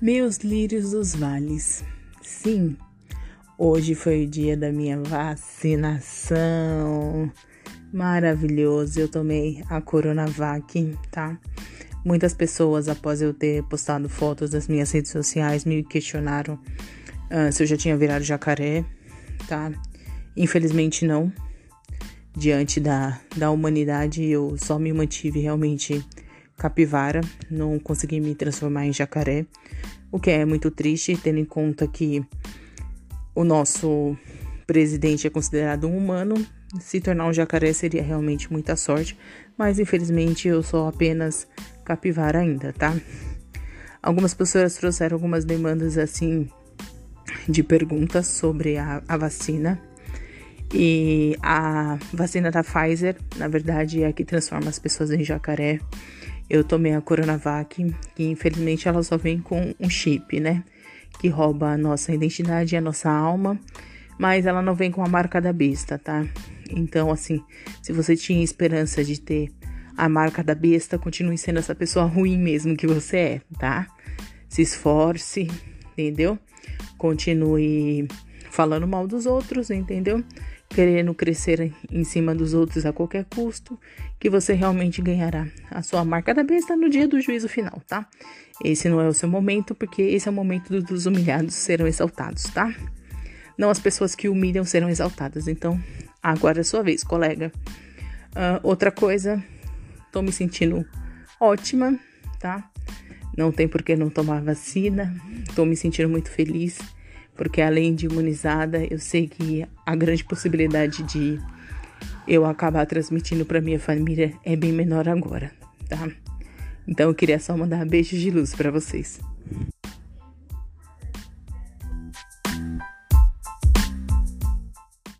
Meus lírios dos vales. Sim, hoje foi o dia da minha vacinação. Maravilhoso, eu tomei a Coronavac, tá? Muitas pessoas, após eu ter postado fotos das minhas redes sociais, me questionaram uh, se eu já tinha virado jacaré, tá? Infelizmente não. Diante da, da humanidade, eu só me mantive realmente capivara, não consegui me transformar em jacaré, o que é muito triste, tendo em conta que o nosso presidente é considerado um humano. Se tornar um jacaré seria realmente muita sorte, mas infelizmente eu sou apenas capivara ainda, tá? Algumas pessoas trouxeram algumas demandas assim de perguntas sobre a, a vacina. E a vacina da Pfizer, na verdade, é a que transforma as pessoas em jacaré. Eu tomei a Coronavac, que infelizmente ela só vem com um chip, né? Que rouba a nossa identidade e a nossa alma, mas ela não vem com a marca da besta, tá? Então, assim, se você tinha esperança de ter a marca da besta, continue sendo essa pessoa ruim mesmo que você é, tá? Se esforce, entendeu? Continue falando mal dos outros, entendeu? querendo crescer em cima dos outros a qualquer custo, que você realmente ganhará a sua marca da besta no dia do juízo final, tá? Esse não é o seu momento, porque esse é o momento dos humilhados serão exaltados, tá? Não as pessoas que humilham serão exaltadas. Então, agora é a sua vez, colega. Uh, outra coisa, tô me sentindo ótima, tá? Não tem por que não tomar vacina. Tô me sentindo muito feliz porque além de imunizada, eu sei que a grande possibilidade de eu acabar transmitindo para minha família é bem menor agora, tá? Então eu queria só mandar beijos de luz para vocês.